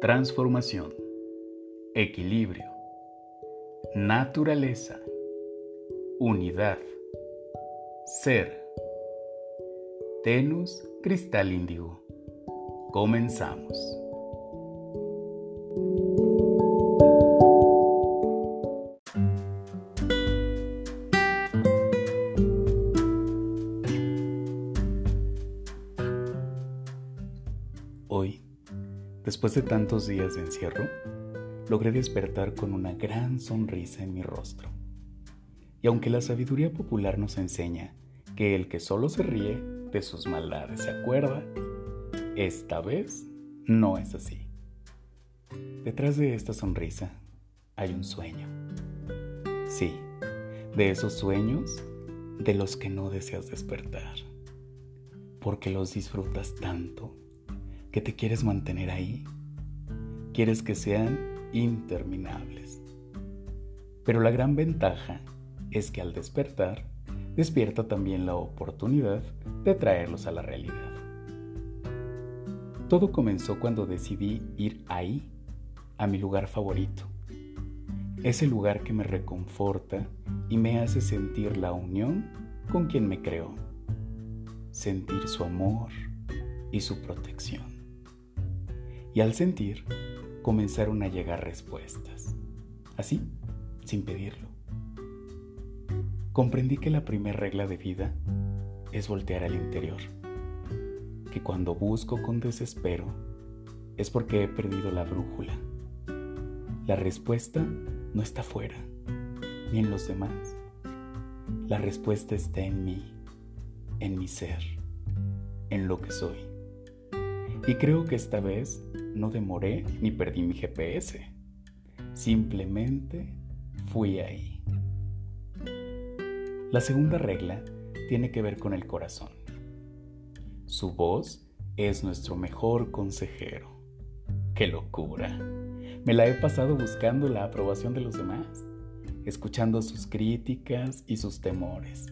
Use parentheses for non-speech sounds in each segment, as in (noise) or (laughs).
Transformación. Equilibrio. Naturaleza. Unidad. Ser. Tenus Cristal Índigo. Comenzamos. Después de tantos días de encierro, logré despertar con una gran sonrisa en mi rostro. Y aunque la sabiduría popular nos enseña que el que solo se ríe de sus maldades se acuerda, esta vez no es así. Detrás de esta sonrisa hay un sueño. Sí, de esos sueños de los que no deseas despertar, porque los disfrutas tanto que te quieres mantener ahí. Quieres que sean interminables. Pero la gran ventaja es que al despertar, despierta también la oportunidad de traerlos a la realidad. Todo comenzó cuando decidí ir ahí, a mi lugar favorito. Ese lugar que me reconforta y me hace sentir la unión con quien me creó. Sentir su amor y su protección y al sentir comenzaron a llegar respuestas, así, sin pedirlo. Comprendí que la primera regla de vida es voltear al interior, que cuando busco con desespero es porque he perdido la brújula. La respuesta no está fuera, ni en los demás. La respuesta está en mí, en mi ser, en lo que soy. Y creo que esta vez no demoré ni perdí mi GPS. Simplemente fui ahí. La segunda regla tiene que ver con el corazón. Su voz es nuestro mejor consejero. ¡Qué locura! Me la he pasado buscando la aprobación de los demás, escuchando sus críticas y sus temores,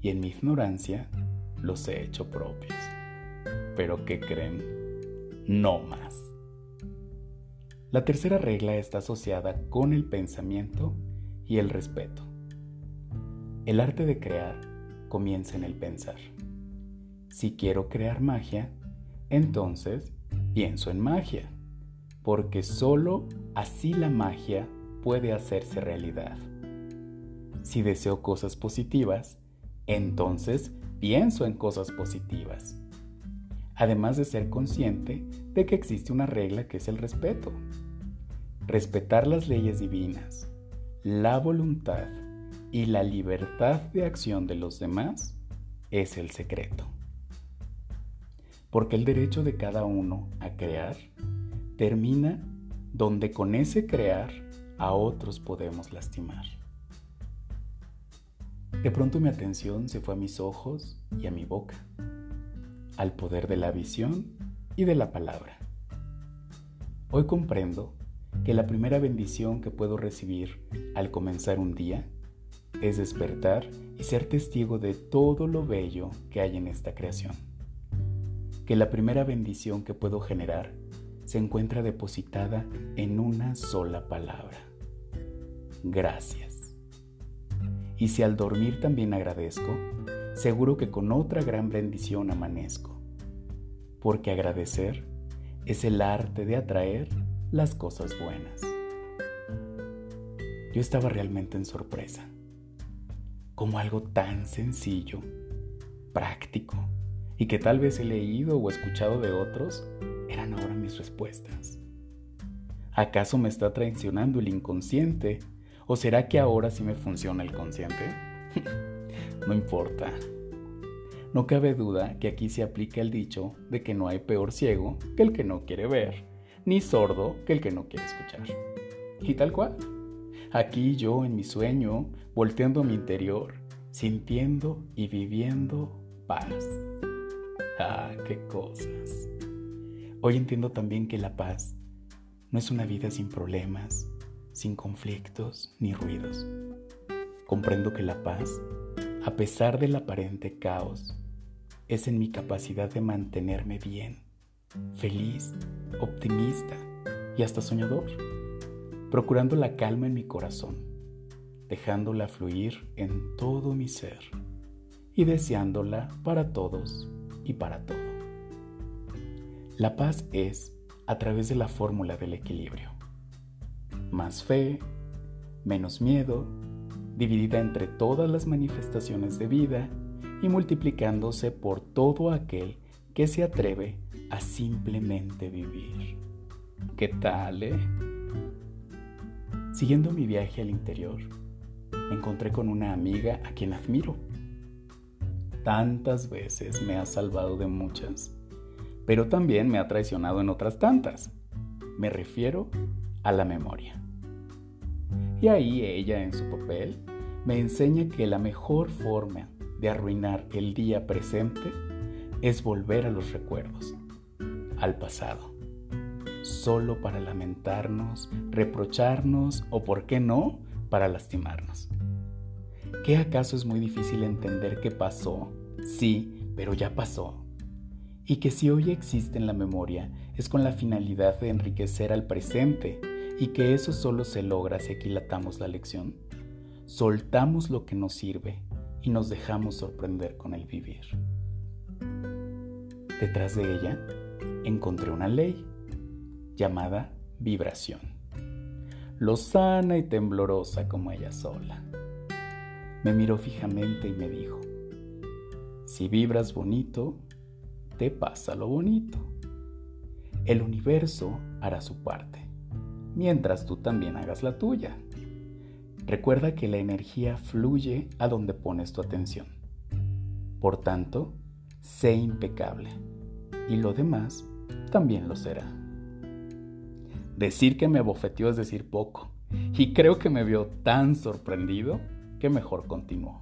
y en mi ignorancia los he hecho propios. Pero ¿qué creen? no más. La tercera regla está asociada con el pensamiento y el respeto. El arte de crear comienza en el pensar. Si quiero crear magia, entonces pienso en magia, porque solo así la magia puede hacerse realidad. Si deseo cosas positivas, entonces pienso en cosas positivas además de ser consciente de que existe una regla que es el respeto. Respetar las leyes divinas, la voluntad y la libertad de acción de los demás es el secreto. Porque el derecho de cada uno a crear termina donde con ese crear a otros podemos lastimar. De pronto mi atención se fue a mis ojos y a mi boca al poder de la visión y de la palabra. Hoy comprendo que la primera bendición que puedo recibir al comenzar un día es despertar y ser testigo de todo lo bello que hay en esta creación. Que la primera bendición que puedo generar se encuentra depositada en una sola palabra. Gracias. Y si al dormir también agradezco, seguro que con otra gran bendición amanezco, porque agradecer es el arte de atraer las cosas buenas. Yo estaba realmente en sorpresa, como algo tan sencillo, práctico, y que tal vez he leído o escuchado de otros, eran ahora mis respuestas. ¿Acaso me está traicionando el inconsciente? ¿O será que ahora sí me funciona el consciente? (laughs) no importa. No cabe duda que aquí se aplica el dicho de que no hay peor ciego que el que no quiere ver, ni sordo que el que no quiere escuchar. Y tal cual. Aquí yo en mi sueño, volteando mi interior, sintiendo y viviendo paz. Ah, qué cosas. Hoy entiendo también que la paz no es una vida sin problemas, sin conflictos ni ruidos. Comprendo que la paz a pesar del aparente caos, es en mi capacidad de mantenerme bien, feliz, optimista, y hasta soñador, procurando la calma en mi corazón, dejándola fluir en todo mi ser y deseándola para todos y para todo. La paz es a través de la fórmula del equilibrio. Más fe, menos miedo, dividida entre todas las manifestaciones de vida y multiplicándose por todo aquel que se atreve a simplemente vivir. ¿Qué tal, eh? Siguiendo mi viaje al interior, encontré con una amiga a quien admiro. Tantas veces me ha salvado de muchas, pero también me ha traicionado en otras tantas. Me refiero a la memoria. Y ahí ella en su papel me enseña que la mejor forma de arruinar el día presente es volver a los recuerdos, al pasado, solo para lamentarnos, reprocharnos o, por qué no, para lastimarnos. ¿Qué acaso es muy difícil entender qué pasó? Sí, pero ya pasó. Y que si hoy existe en la memoria es con la finalidad de enriquecer al presente y que eso solo se logra si aquilatamos la lección. Soltamos lo que nos sirve y nos dejamos sorprender con el vivir. Detrás de ella encontré una ley llamada vibración, lozana y temblorosa como ella sola. Me miró fijamente y me dijo, si vibras bonito, te pasa lo bonito. El universo hará su parte, mientras tú también hagas la tuya. Recuerda que la energía fluye a donde pones tu atención. Por tanto, sé impecable y lo demás también lo será. Decir que me bofeteó es decir poco, y creo que me vio tan sorprendido que mejor continuó.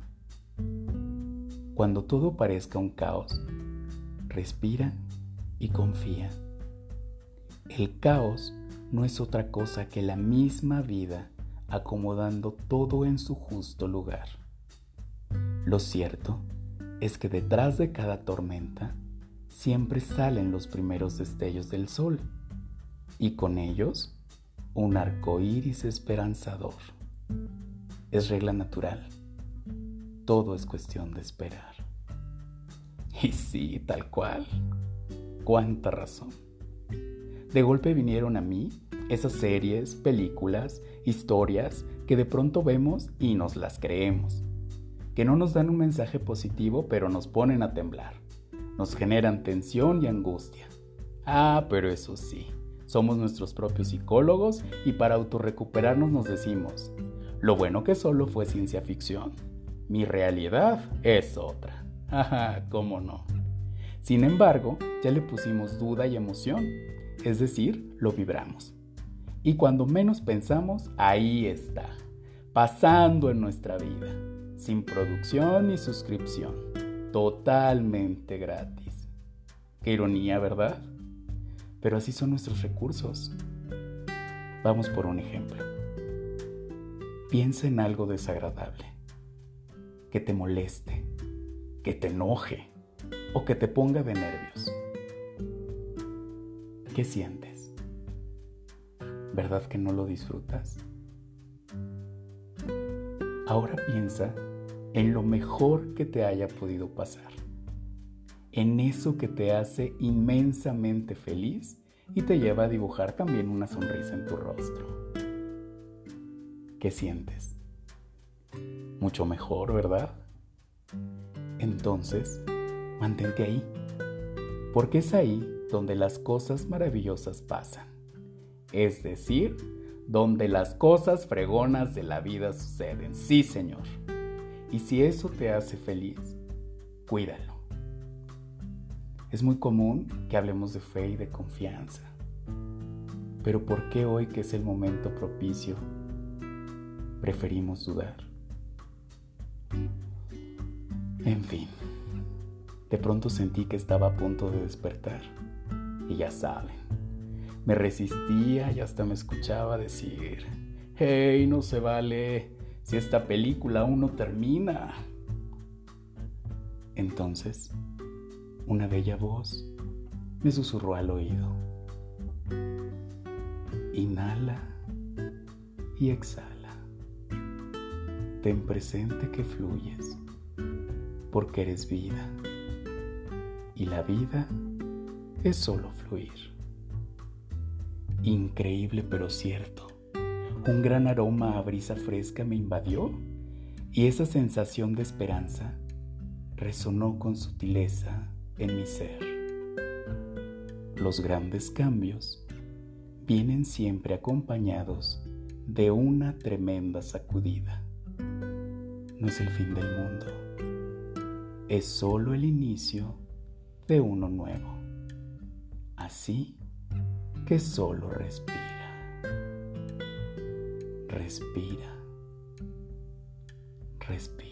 Cuando todo parezca un caos, respira y confía. El caos no es otra cosa que la misma vida acomodando todo en su justo lugar. Lo cierto es que detrás de cada tormenta siempre salen los primeros destellos del sol y con ellos un arco iris esperanzador. Es regla natural. Todo es cuestión de esperar. Y sí, tal cual. Cuánta razón. De golpe vinieron a mí esas series, películas, historias que de pronto vemos y nos las creemos, que no nos dan un mensaje positivo pero nos ponen a temblar, nos generan tensión y angustia. Ah, pero eso sí, somos nuestros propios psicólogos y para autorrecuperarnos nos decimos, lo bueno que solo fue ciencia ficción, mi realidad es otra. (laughs) Ajá, cómo no. Sin embargo, ya le pusimos duda y emoción, es decir, lo vibramos. Y cuando menos pensamos, ahí está, pasando en nuestra vida, sin producción ni suscripción, totalmente gratis. Qué ironía, ¿verdad? Pero así son nuestros recursos. Vamos por un ejemplo. Piensa en algo desagradable, que te moleste, que te enoje o que te ponga de nervios. ¿Qué sientes? ¿Verdad que no lo disfrutas? Ahora piensa en lo mejor que te haya podido pasar, en eso que te hace inmensamente feliz y te lleva a dibujar también una sonrisa en tu rostro. ¿Qué sientes? Mucho mejor, ¿verdad? Entonces, mantente ahí, porque es ahí donde las cosas maravillosas pasan es decir, donde las cosas fregonas de la vida suceden. Sí, Señor. Y si eso te hace feliz, cuídalo. Es muy común que hablemos de fe y de confianza. Pero ¿por qué hoy que es el momento propicio preferimos dudar? En fin, de pronto sentí que estaba a punto de despertar. Y ya saben, me resistía y hasta me escuchaba decir, hey, no se vale, si esta película aún no termina. Entonces, una bella voz me susurró al oído. Inhala y exhala. Ten presente que fluyes, porque eres vida. Y la vida es solo fluir. Increíble pero cierto. Un gran aroma a brisa fresca me invadió y esa sensación de esperanza resonó con sutileza en mi ser. Los grandes cambios vienen siempre acompañados de una tremenda sacudida. No es el fin del mundo, es solo el inicio de uno nuevo. Así que solo respira, respira, respira.